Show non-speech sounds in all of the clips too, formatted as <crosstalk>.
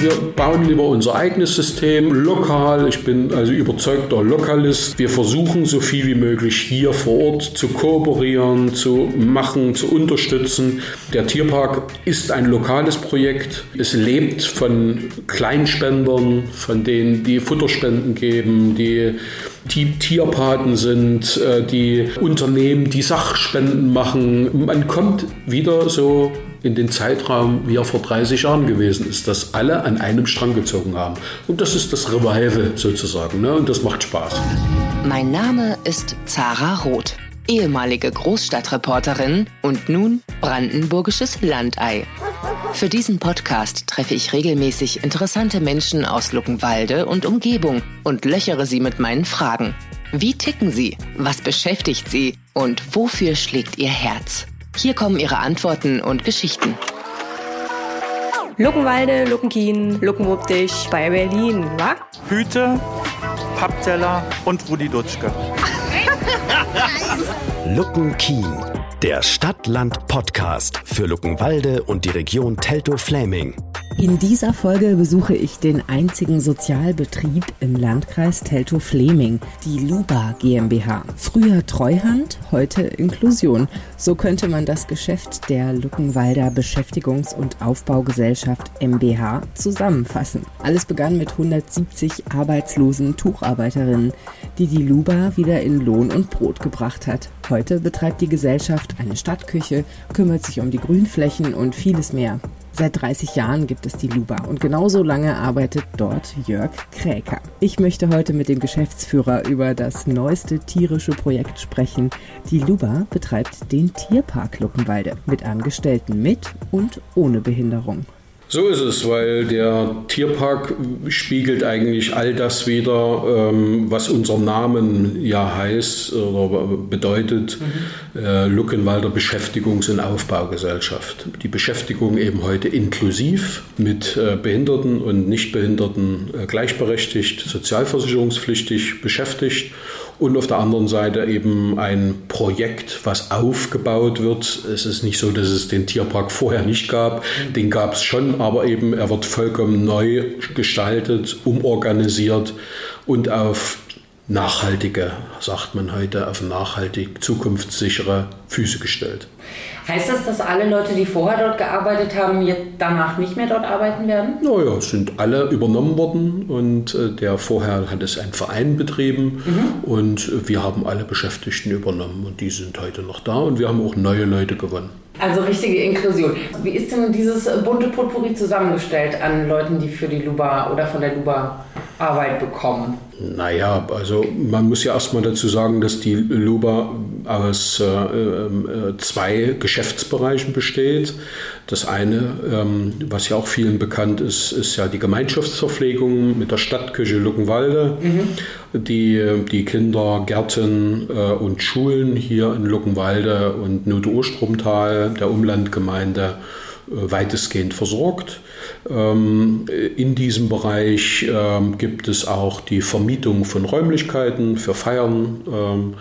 wir bauen lieber unser eigenes System lokal. Ich bin also überzeugter Lokalist. Wir versuchen so viel wie möglich hier vor Ort zu kooperieren, zu machen, zu unterstützen. Der Tierpark ist ein lokales Projekt. Es lebt von Kleinspendern, von denen die Futterspenden geben, die die Tierpaten sind, äh, die Unternehmen, die Sachspenden machen. Man kommt wieder so in den Zeitraum, wie er vor 30 Jahren gewesen ist, dass alle an einem Strang gezogen haben. Und das ist das Revival sozusagen. Ne? Und das macht Spaß. Mein Name ist Zara Roth, ehemalige Großstadtreporterin und nun brandenburgisches Landei. Für diesen Podcast treffe ich regelmäßig interessante Menschen aus Luckenwalde und Umgebung und löchere sie mit meinen Fragen. Wie ticken sie? Was beschäftigt sie? Und wofür schlägt ihr Herz? Hier kommen ihre Antworten und Geschichten. Luckenwalde, Luckenkien, Luckenwuppdich bei Berlin, wa? Hüte, Pappteller und Rudi Dutschke. <laughs> Luckenkien, der Stadt-Land-Podcast für Luckenwalde und die Region Teltow-Fläming. In dieser Folge besuche ich den einzigen Sozialbetrieb im Landkreis Teltow-Fleming, die Luba GmbH. Früher Treuhand, heute Inklusion. So könnte man das Geschäft der Luckenwalder Beschäftigungs- und Aufbaugesellschaft MBH zusammenfassen. Alles begann mit 170 arbeitslosen Tucharbeiterinnen, die die Luba wieder in Lohn und Brot gebracht hat. Heute betreibt die Gesellschaft eine Stadtküche, kümmert sich um die Grünflächen und vieles mehr. Seit 30 Jahren gibt es die Luba und genauso lange arbeitet dort Jörg Kräker. Ich möchte heute mit dem Geschäftsführer über das neueste tierische Projekt sprechen. Die Luba betreibt den Tierpark Luckenwalde mit Angestellten mit und ohne Behinderung. So ist es, weil der Tierpark spiegelt eigentlich all das wieder, ähm, was unser Namen ja heißt oder bedeutet, mhm. äh, Luckenwalder Beschäftigungs- und Aufbaugesellschaft. Die Beschäftigung eben heute inklusiv mit äh, Behinderten und Nichtbehinderten äh, gleichberechtigt, sozialversicherungspflichtig beschäftigt und auf der anderen Seite eben ein Projekt, was aufgebaut wird. Es ist nicht so, dass es den Tierpark vorher nicht gab. Den gab es schon, aber eben er wird vollkommen neu gestaltet, umorganisiert und auf nachhaltige, sagt man heute, auf nachhaltig zukunftssichere Füße gestellt. Heißt das, dass alle Leute, die vorher dort gearbeitet haben, jetzt danach nicht mehr dort arbeiten werden? Naja, es sind alle übernommen worden und äh, der vorher hat es ein Verein betrieben mhm. und wir haben alle Beschäftigten übernommen und die sind heute noch da und wir haben auch neue Leute gewonnen. Also richtige Inklusion. Wie ist denn dieses bunte Potpourri zusammengestellt an Leuten, die für die Luba oder von der Luba Arbeit bekommen? Naja, also man muss ja erstmal dazu sagen, dass die Luba aus äh, äh, zwei Geschäftsbereichen besteht. Das eine, ähm, was ja auch vielen bekannt ist, ist ja die Gemeinschaftsverpflegung mit der Stadtküche Luckenwalde, mhm. die die Kinder, Gärten äh, und Schulen hier in Luckenwalde und Nude-Urstromtal, der Umlandgemeinde, äh, weitestgehend versorgt. Ähm, in diesem Bereich ähm, gibt es auch die Vermietung von Räumlichkeiten für Feiern ähm,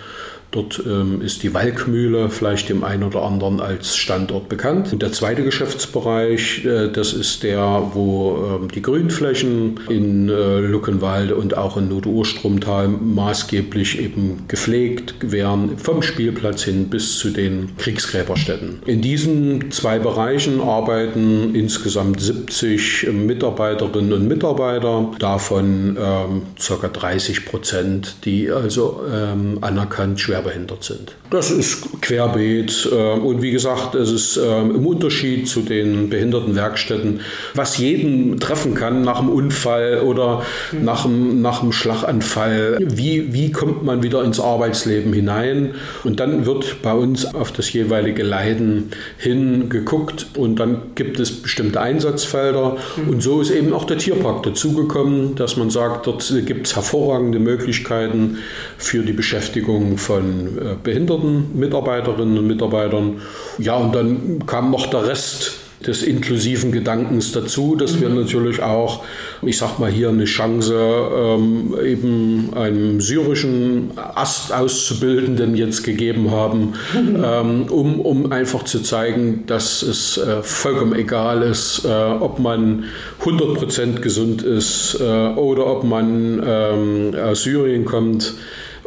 Dort ähm, ist die Walkmühle vielleicht dem einen oder anderen als Standort bekannt. Und der zweite Geschäftsbereich, äh, das ist der, wo ähm, die Grünflächen in äh, Luckenwalde und auch in Nordurstromtal maßgeblich eben gepflegt werden, vom Spielplatz hin bis zu den Kriegsgräberstätten. In diesen zwei Bereichen arbeiten insgesamt 70 Mitarbeiterinnen und Mitarbeiter, davon ähm, ca. 30 Prozent, die also ähm, anerkannt schwer schwerbehindert sind. Das ist querbeet äh, und wie gesagt, es ist äh, im Unterschied zu den Behindertenwerkstätten, was jeden treffen kann nach einem Unfall oder nach einem, nach einem Schlaganfall. Wie, wie kommt man wieder ins Arbeitsleben hinein? Und dann wird bei uns auf das jeweilige Leiden hin geguckt und dann gibt es bestimmte Einsatzfelder. Und so ist eben auch der Tierpark dazugekommen, dass man sagt, dort gibt es hervorragende Möglichkeiten für die Beschäftigung von äh, behinderten Mitarbeiterinnen und Mitarbeitern. Ja, und dann kam noch der Rest des inklusiven Gedankens dazu, dass mhm. wir natürlich auch, ich sag mal hier eine Chance, ähm, eben einem syrischen Ast auszubildenden jetzt gegeben haben, mhm. <laughs> ähm, um, um einfach zu zeigen, dass es äh, vollkommen egal ist, äh, ob man 100% gesund ist äh, oder ob man ähm, aus Syrien kommt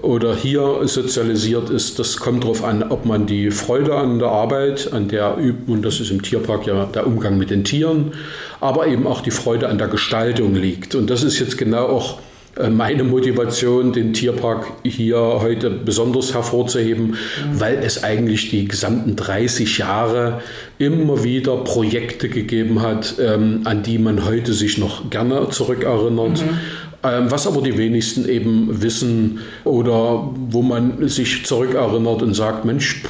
oder hier sozialisiert ist, das kommt darauf an, ob man die Freude an der Arbeit, an der übt, und das ist im Tierpark ja der Umgang mit den Tieren, aber eben auch die Freude an der Gestaltung liegt. Und das ist jetzt genau auch äh, meine Motivation, den Tierpark hier heute besonders hervorzuheben, weil es eigentlich die gesamten 30 Jahre immer wieder Projekte gegeben hat, ähm, an die man heute sich noch gerne zurückerinnert. Mhm was aber die wenigsten eben wissen oder wo man sich zurückerinnert und sagt, Mensch,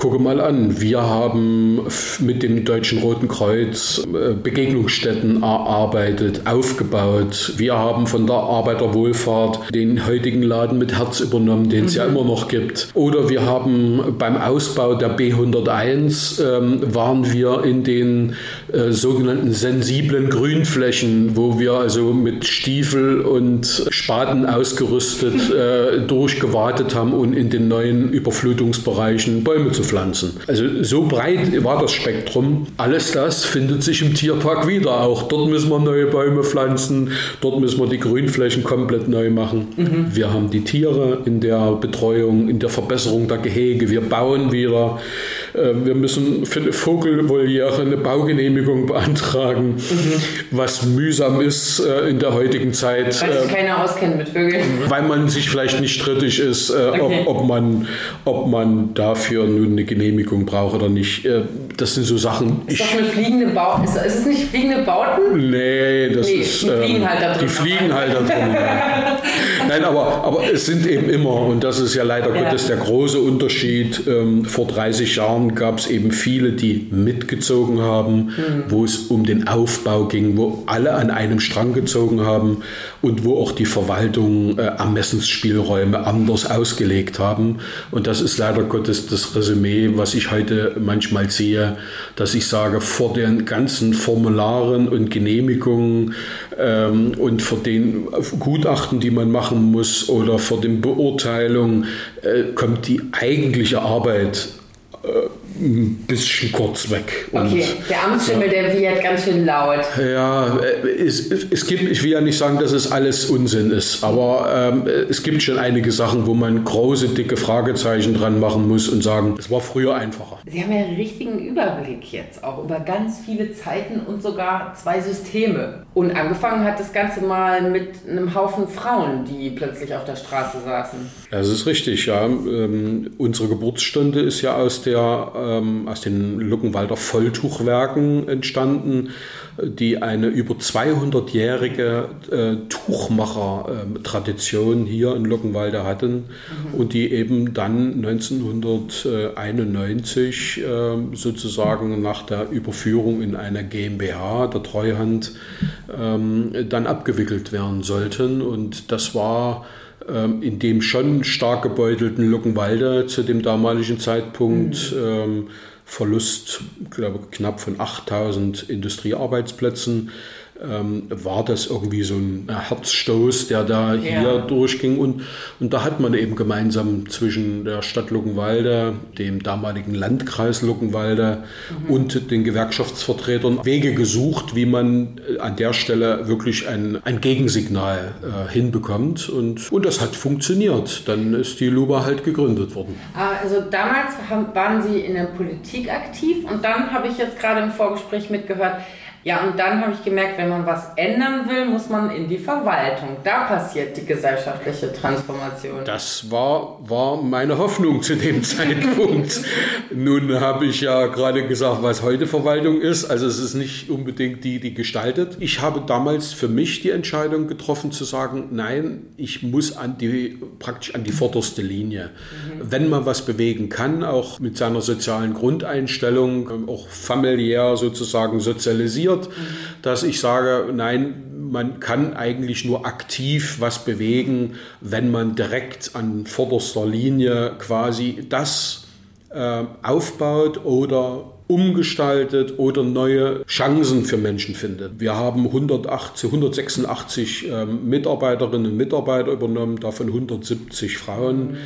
Gucke mal an, wir haben mit dem Deutschen Roten Kreuz äh, Begegnungsstätten erarbeitet, aufgebaut. Wir haben von der Arbeiterwohlfahrt den heutigen Laden mit Herz übernommen, den es mhm. ja immer noch gibt. Oder wir haben beim Ausbau der B101 ähm, waren wir in den äh, sogenannten sensiblen Grünflächen, wo wir also mit Stiefel und Spaten ausgerüstet <laughs> äh, durchgewartet haben und in den neuen Überflutungsbereichen Bäume zu pflanzen. Also so breit war das Spektrum. Alles das findet sich im Tierpark wieder. Auch dort müssen wir neue Bäume pflanzen, dort müssen wir die Grünflächen komplett neu machen. Mhm. Wir haben die Tiere in der Betreuung, in der Verbesserung der Gehege. Wir bauen wieder. Äh, wir müssen für eine Vogelvoliere eine Baugenehmigung beantragen, mhm. was mühsam ist äh, in der heutigen Zeit. Weil sich äh, keiner auskennt mit Vögeln. Weil man sich vielleicht nicht strittig ist, okay. ob, ob, man, ob man dafür nun eine Genehmigung braucht oder nicht. Äh, das sind so Sachen. Ist doch eine fliegende Bauten. Ist, ist, es nicht fliegende Bauten? Nee, das nee, ist. Die fliegen ähm, halt da drin. Die fliegen halt da drin. <laughs> Nein, aber, aber es sind eben immer, und das ist ja leider ja. Gottes der große Unterschied. Ähm, vor 30 Jahren gab es eben viele, die mitgezogen haben, mhm. wo es um den Aufbau ging, wo alle an einem Strang gezogen haben und wo auch die Verwaltung äh, Ermessensspielräume anders ausgelegt haben. Und das ist leider Gottes das Resümee, was ich heute manchmal sehe, dass ich sage, vor den ganzen Formularen und Genehmigungen ähm, und vor den Gutachten, die man machen muss oder vor den Beurteilungen, äh, kommt die eigentliche Arbeit ein bisschen kurz weg. Okay, der Amtsschimmel, der wird ganz schön laut. Ja, es, es gibt, ich will ja nicht sagen, dass es alles Unsinn ist, aber ähm, es gibt schon einige Sachen, wo man große, dicke Fragezeichen dran machen muss und sagen, es war früher einfacher. Sie haben ja einen richtigen Überblick jetzt auch über ganz viele Zeiten und sogar zwei Systeme. Und angefangen hat das Ganze mal mit einem Haufen Frauen, die plötzlich auf der Straße saßen. Das ist richtig, ja. Ähm, unsere Geburtsstunde ist ja aus der äh, ähm, aus den Luckenwalder Volltuchwerken entstanden, die eine über 200-jährige äh, Tuchmacher-Tradition hier in Luckenwalde hatten mhm. und die eben dann 1991 äh, sozusagen nach der Überführung in eine GmbH der Treuhand ähm, dann abgewickelt werden sollten. Und das war in dem schon stark gebeutelten Luckenwalde zu dem damaligen Zeitpunkt. Mhm. Ähm, Verlust, glaube knapp von 8000 Industriearbeitsplätzen ähm, war das irgendwie so ein Herzstoß, der da hier ja. durchging. Und, und da hat man eben gemeinsam zwischen der Stadt Luckenwalde, dem damaligen Landkreis Luckenwalde mhm. und den Gewerkschaftsvertretern Wege gesucht, wie man äh, an der Stelle wirklich ein, ein Gegensignal äh, hinbekommt. Und, und das hat funktioniert. Dann ist die Luba halt gegründet worden. Ah, also damals haben, waren Sie in der Politik aktiv und dann habe ich jetzt gerade im Vorgespräch mitgehört, ja, und dann habe ich gemerkt, wenn man was ändern will, muss man in die Verwaltung. Da passiert die gesellschaftliche Transformation. Das war, war meine Hoffnung zu dem <laughs> Zeitpunkt. Nun habe ich ja gerade gesagt, was heute Verwaltung ist. Also es ist nicht unbedingt die, die gestaltet. Ich habe damals für mich die Entscheidung getroffen zu sagen, nein, ich muss an die, praktisch an die vorderste Linie. Mhm. Wenn man was bewegen kann, auch mit seiner sozialen Grundeinstellung, auch familiär sozusagen sozialisiert, passiert, dass ich sage, nein, man kann eigentlich nur aktiv was bewegen, wenn man direkt an vorderster Linie quasi das äh, aufbaut oder umgestaltet oder neue Chancen für Menschen findet. Wir haben 180, 186 ähm, Mitarbeiterinnen und Mitarbeiter übernommen, davon 170 Frauen.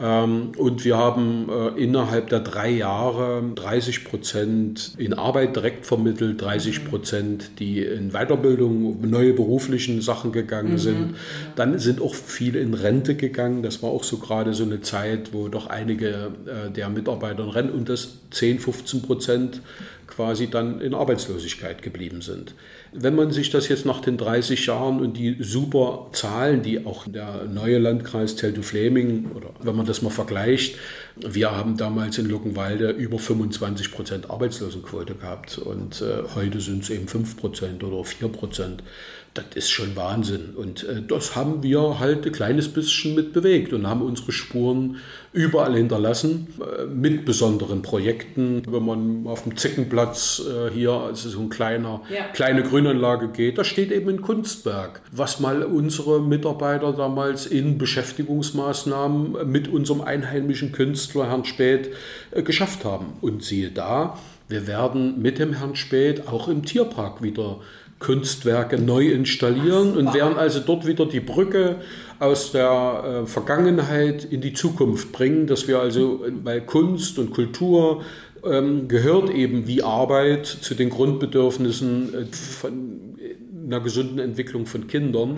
Ähm, und wir haben äh, innerhalb der drei Jahre 30 Prozent in Arbeit direkt vermittelt, 30 Prozent, die in Weiterbildung, neue beruflichen Sachen gegangen mhm. sind. Dann sind auch viele in Rente gegangen. Das war auch so gerade so eine Zeit, wo doch einige äh, der Mitarbeiter in Rente und das 10, 15 Prozent quasi dann in Arbeitslosigkeit geblieben sind. Wenn man sich das jetzt nach den 30 Jahren und die super Zahlen, die auch der neue Landkreis Teltow-Fleming, oder wenn man das mal vergleicht, wir haben damals in Luckenwalde über 25 Prozent Arbeitslosenquote gehabt und äh, heute sind es eben 5 Prozent oder 4 Prozent das ist schon Wahnsinn. Und äh, das haben wir halt ein kleines bisschen mit bewegt und haben unsere Spuren überall hinterlassen äh, mit besonderen Projekten. Wenn man auf dem Zickenplatz äh, hier, also so ein kleiner, ja. kleine Grünanlage geht, da steht eben ein Kunstwerk, was mal unsere Mitarbeiter damals in Beschäftigungsmaßnahmen mit unserem einheimischen Künstler Herrn Späth äh, geschafft haben. Und siehe da, wir werden mit dem Herrn Späth auch im Tierpark wieder Kunstwerke neu installieren und werden also dort wieder die Brücke aus der äh, Vergangenheit in die Zukunft bringen, dass wir also, weil Kunst und Kultur ähm, gehört eben wie Arbeit zu den Grundbedürfnissen äh, von einer gesunden Entwicklung von Kindern.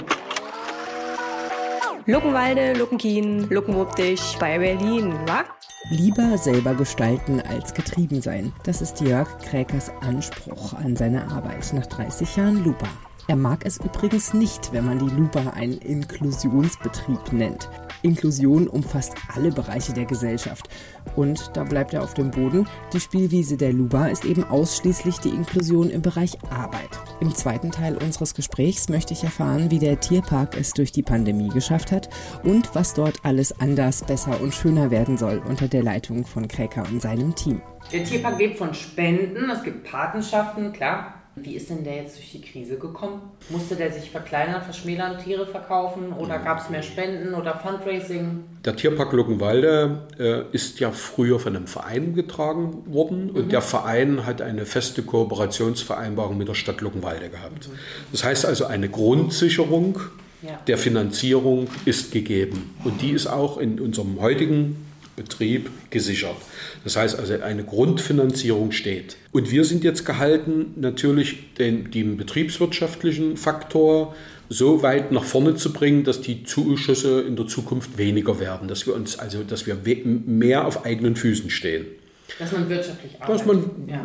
Luckenwalde, Luckenkien, Luckenwuppdich bei Berlin, wa? Lieber selber gestalten als getrieben sein. Das ist Jörg Kräkers Anspruch an seine Arbeit nach 30 Jahren Lupa. Er mag es übrigens nicht, wenn man die Lupa einen Inklusionsbetrieb nennt. Inklusion umfasst alle Bereiche der Gesellschaft. Und da bleibt er auf dem Boden. Die Spielwiese der Luba ist eben ausschließlich die Inklusion im Bereich Arbeit. Im zweiten Teil unseres Gesprächs möchte ich erfahren, wie der Tierpark es durch die Pandemie geschafft hat und was dort alles anders, besser und schöner werden soll unter der Leitung von Kräker und seinem Team. Der Tierpark lebt von Spenden, es gibt Patenschaften, klar. Wie ist denn der jetzt durch die Krise gekommen? Musste der sich verkleinern, verschmälern, Tiere verkaufen oder gab es mehr Spenden oder Fundraising? Der Tierpark Luckenwalde äh, ist ja früher von einem Verein getragen worden und mhm. der Verein hat eine feste Kooperationsvereinbarung mit der Stadt Luckenwalde gehabt. Mhm. Das heißt also, eine Grundsicherung ja. der Finanzierung ist gegeben und die ist auch in unserem heutigen Betrieb gesichert. Das heißt also, eine Grundfinanzierung steht. Und wir sind jetzt gehalten, natürlich den, den betriebswirtschaftlichen Faktor so weit nach vorne zu bringen, dass die Zuschüsse in der Zukunft weniger werden, dass wir uns also, dass wir mehr auf eigenen Füßen stehen. Dass man wirtschaftlich arbeitet. Dass man ja,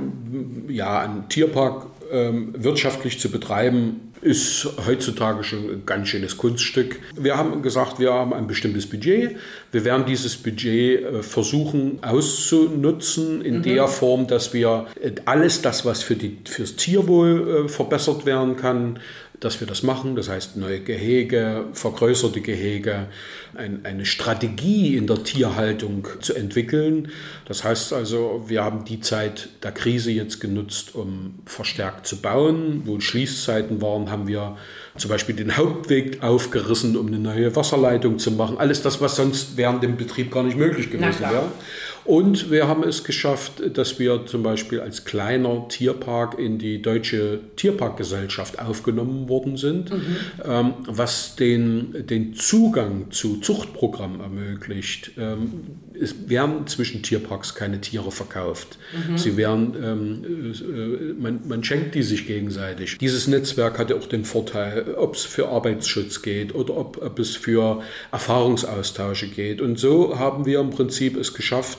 ja einen Tierpark ähm, wirtschaftlich zu betreiben, ist heutzutage schon ein ganz schönes Kunststück. Wir haben gesagt, wir haben ein bestimmtes Budget. Wir werden dieses Budget äh, versuchen auszunutzen in mhm. der Form, dass wir äh, alles das, was für die, fürs Tierwohl äh, verbessert werden kann, dass wir das machen. Das heißt, neue Gehege, vergrößerte Gehege, ein, eine Strategie in der Tierhaltung zu entwickeln. Das heißt also, wir haben die Zeit der Krise jetzt genutzt, um verstärkt zu bauen. Wo Schließzeiten waren, haben wir zum Beispiel den Hauptweg aufgerissen, um eine neue Wasserleitung zu machen. Alles das, was sonst während dem Betrieb gar nicht möglich gewesen wäre. Und wir haben es geschafft, dass wir zum Beispiel als kleiner Tierpark in die Deutsche Tierparkgesellschaft aufgenommen worden sind, mhm. ähm, was den, den Zugang zu Zuchtprogrammen ermöglicht. Ähm, es werden zwischen Tierparks keine Tiere verkauft. Mhm. Sie werden, ähm, äh, man, man schenkt die sich gegenseitig. Dieses Netzwerk hatte auch den Vorteil, ob es für Arbeitsschutz geht oder ob, ob es für Erfahrungsaustausche geht. Und so haben wir im Prinzip es geschafft,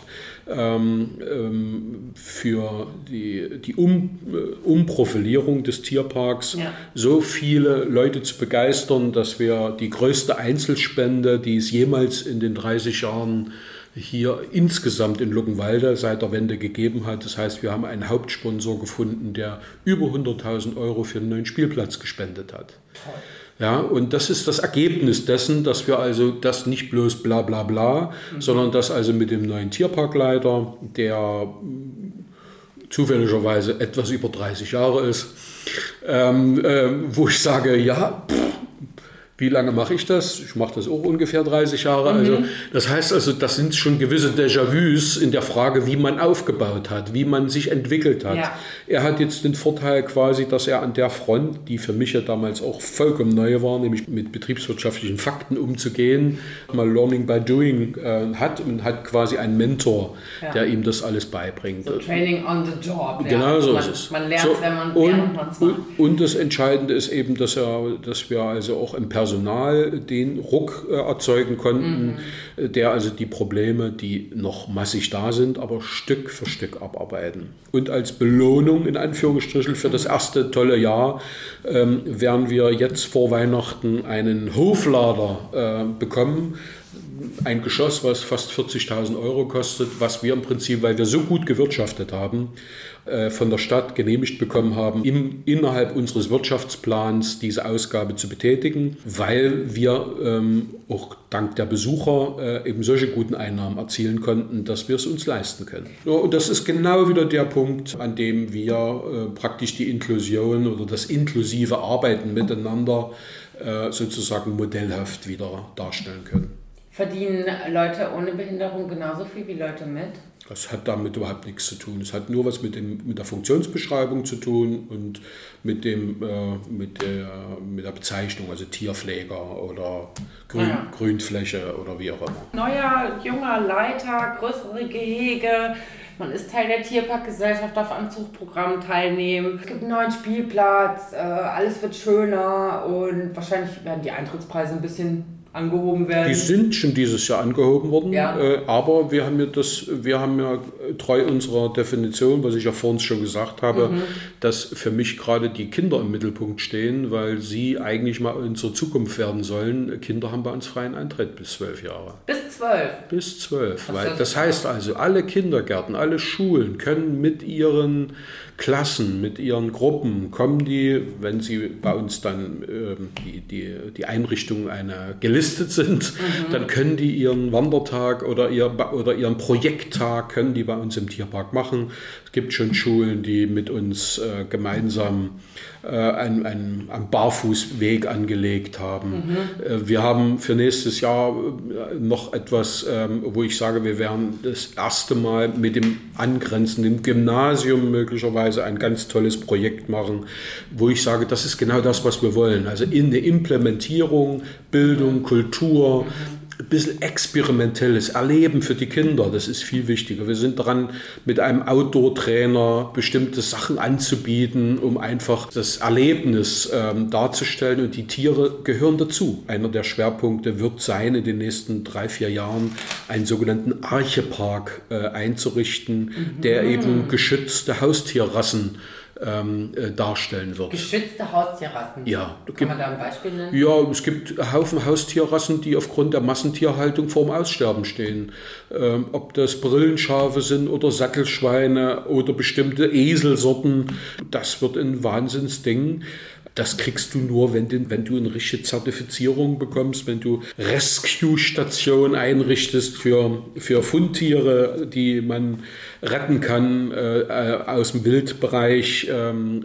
ähm, ähm, für die, die um, äh, Umprofilierung des Tierparks ja. so viele Leute zu begeistern, dass wir die größte Einzelspende, die es jemals in den 30 Jahren hier insgesamt in Luckenwalde seit der Wende gegeben hat. Das heißt, wir haben einen Hauptsponsor gefunden, der über 100.000 Euro für einen neuen Spielplatz gespendet hat. Toll. Ja, und das ist das Ergebnis dessen, dass wir also das nicht bloß bla bla bla, mhm. sondern dass also mit dem neuen Tierparkleiter, der zufälligerweise etwas über 30 Jahre ist, ähm, äh, wo ich sage, ja, pff, Wie lange mache ich das? Ich mache das auch ungefähr 30 Jahre. Mhm. Also das heißt also, das sind schon gewisse Déjà-vus in der Frage, wie man aufgebaut hat, wie man sich entwickelt hat. Ja. Er hat jetzt den Vorteil quasi, dass er an der Front, die für mich ja damals auch vollkommen neu war, nämlich mit betriebswirtschaftlichen Fakten umzugehen, mal Learning by Doing äh, hat und hat quasi einen Mentor, ja. der ihm das alles beibringt. So Training on the job. Genau so man, ist es. Man lernt, so, wenn man und, macht. Und das Entscheidende ist eben, dass, er, dass wir also auch im Personal Personal den Ruck äh, erzeugen konnten, mhm. der also die Probleme, die noch massig da sind, aber Stück für Stück abarbeiten. Und als Belohnung in Anführungsstrichen für das erste tolle Jahr ähm, werden wir jetzt vor Weihnachten einen Hoflader äh, bekommen ein Geschoss, was fast 40.000 Euro kostet, was wir im Prinzip, weil wir so gut gewirtschaftet haben, äh, von der Stadt genehmigt bekommen haben, im, innerhalb unseres Wirtschaftsplans diese Ausgabe zu betätigen, weil wir ähm, auch dank der Besucher äh, eben solche guten Einnahmen erzielen konnten, dass wir es uns leisten können. Ja, und das ist genau wieder der Punkt, an dem wir äh, praktisch die Inklusion oder das inklusive Arbeiten miteinander äh, sozusagen modellhaft wieder darstellen können. Verdienen Leute ohne Behinderung genauso viel wie Leute mit? Das hat damit überhaupt nichts zu tun. Es hat nur was mit, dem, mit der Funktionsbeschreibung zu tun und mit, dem, äh, mit, der, mit der Bezeichnung, also Tierpfleger oder Grün, ja. Grünfläche oder wie auch immer. Neuer, junger Leiter, größere Gehege. Man ist Teil der Tierparkgesellschaft, darf am Zuchtprogramm teilnehmen. Es gibt einen neuen Spielplatz, äh, alles wird schöner und wahrscheinlich werden die Eintrittspreise ein bisschen angehoben werden? Die sind schon dieses Jahr angehoben worden, ja. äh, aber wir haben ja das, wir haben ja treu unserer Definition, was ich ja vorhin schon gesagt habe, mhm. dass für mich gerade die Kinder im Mittelpunkt stehen, weil sie eigentlich mal unsere Zukunft werden sollen. Kinder haben bei uns freien Eintritt bis zwölf Jahre. Bis zwölf? Bis zwölf. Weil, das heißt also, alle Kindergärten, alle Schulen können mit ihren Klassen, mit ihren Gruppen, kommen die, wenn sie bei uns dann äh, die, die, die Einrichtungen eine gelistet sind, mhm. dann können die ihren Wandertag oder, ihr, oder ihren Projekttag können die bei uns im Tierpark machen. Es gibt schon Schulen, die mit uns äh, gemeinsam äh, einen, einen, einen, Barfußweg angelegt haben. Mhm. Äh, wir haben für nächstes Jahr äh, noch etwas, ähm, wo ich sage, wir werden das erste Mal mit dem angrenzenden Gymnasium möglicherweise ein ganz tolles Projekt machen, wo ich sage, das ist genau das, was wir wollen. Also in der Implementierung, Bildung, Kultur, ein bisschen experimentelles Erleben für die Kinder, das ist viel wichtiger. Wir sind dran, mit einem Outdoor-Trainer bestimmte Sachen anzubieten, um einfach das Erlebnis ähm, darzustellen und die Tiere gehören dazu. Einer der Schwerpunkte wird sein, in den nächsten drei, vier Jahren einen sogenannten Archepark äh, einzurichten, mhm. der eben geschützte Haustierrassen ähm, äh, darstellen wird. Geschützte Haustierrassen? Ja. Kann gibt, man da ein Beispiel nennen? Ja, es gibt Haufen Haustierrassen, die aufgrund der Massentierhaltung vorm Aussterben stehen. Ähm, ob das Brillenschafe sind oder Sattelschweine oder bestimmte Eselsorten, das wird ein Wahnsinnsding. Das kriegst du nur, wenn du, wenn du eine richtige Zertifizierung bekommst, wenn du Rescue-Stationen einrichtest für, für Fundtiere, die man retten kann äh, aus dem Wildbereich. Ähm,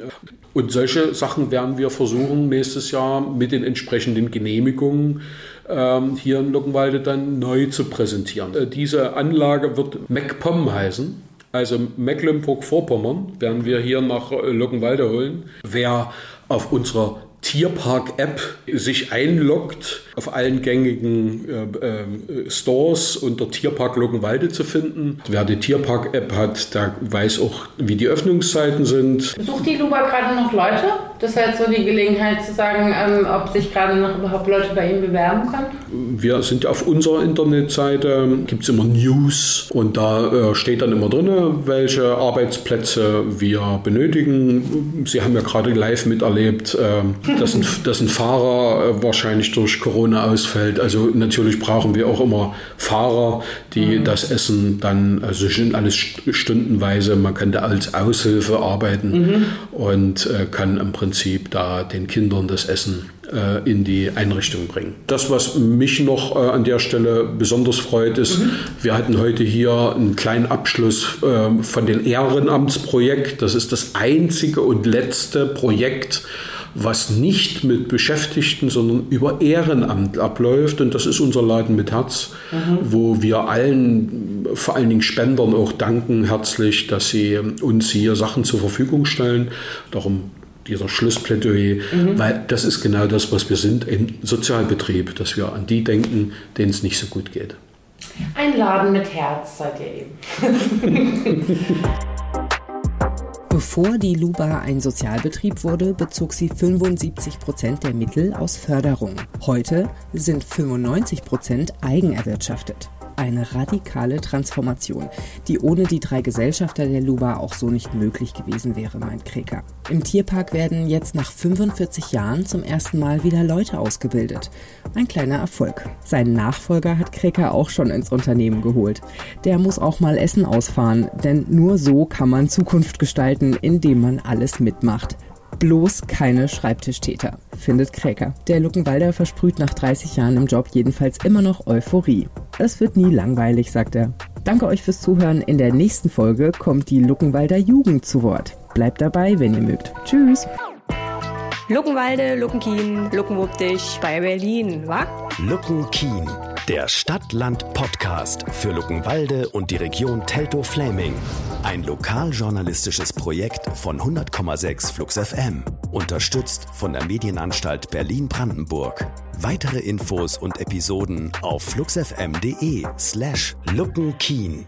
und solche Sachen werden wir versuchen, nächstes Jahr mit den entsprechenden Genehmigungen ähm, hier in Luckenwalde dann neu zu präsentieren. Äh, diese Anlage wird MacPom heißen. Also Mecklenburg-Vorpommern werden wir hier nach äh, Luckenwalde holen. Wer auf unserer Tierpark-App sich einloggt, auf allen gängigen äh, äh, Stores unter Tierpark Luckenwalde zu finden. Wer die Tierpark-App hat, der weiß auch, wie die Öffnungszeiten sind. Sucht die Luba gerade noch Leute? Das wäre jetzt so die Gelegenheit zu sagen, ähm, ob sich gerade noch überhaupt Leute bei Ihnen bewerben können? Wir sind auf unserer Internetseite, gibt es immer News und da äh, steht dann immer drin, welche Arbeitsplätze wir benötigen. Sie haben ja gerade live miterlebt, äh, dass, ein, <laughs> dass ein Fahrer äh, wahrscheinlich durch Corona ausfällt. Also natürlich brauchen wir auch immer Fahrer, die mhm. das Essen dann, also sind alles stundenweise, man kann da als Aushilfe arbeiten mhm. und äh, kann im Prinzip da den Kindern das Essen äh, in die Einrichtung bringen. Das, was mich noch äh, an der Stelle besonders freut, ist, mhm. wir hatten heute hier einen kleinen Abschluss äh, von dem Ehrenamtsprojekt. Das ist das einzige und letzte Projekt was nicht mit Beschäftigten, sondern über Ehrenamt abläuft. Und das ist unser Laden mit Herz, mhm. wo wir allen, vor allen Dingen Spendern auch danken herzlich, dass sie uns hier Sachen zur Verfügung stellen. Darum dieser Schlussplädoyer, mhm. weil das ist genau das, was wir sind, ein Sozialbetrieb, dass wir an die denken, denen es nicht so gut geht. Ein Laden mit Herz seid ihr eben. <laughs> Bevor die Luba ein Sozialbetrieb wurde, bezog sie 75 Prozent der Mittel aus Förderung. Heute sind 95 Prozent eigenerwirtschaftet. Eine radikale Transformation, die ohne die drei Gesellschafter der Luba auch so nicht möglich gewesen wäre, meint Kreker. Im Tierpark werden jetzt nach 45 Jahren zum ersten Mal wieder Leute ausgebildet. Ein kleiner Erfolg. Seinen Nachfolger hat Kreker auch schon ins Unternehmen geholt. Der muss auch mal Essen ausfahren, denn nur so kann man Zukunft gestalten, indem man alles mitmacht. Bloß keine Schreibtischtäter, findet Kräker. Der Luckenwalder versprüht nach 30 Jahren im Job jedenfalls immer noch Euphorie. Es wird nie langweilig, sagt er. Danke euch fürs Zuhören. In der nächsten Folge kommt die Luckenwalder Jugend zu Wort. Bleibt dabei, wenn ihr mögt. Tschüss. Luckenwalde, Luckenkien, Luckenwuppdich bei Berlin, wa? Luckenkien, der Stadt-Land-Podcast für Luckenwalde und die Region Teltow-Fläming. Ein lokaljournalistisches Projekt von 100,6 Flux FM. Unterstützt von der Medienanstalt Berlin-Brandenburg. Weitere Infos und Episoden auf fluxfm.de slash luckenkeen.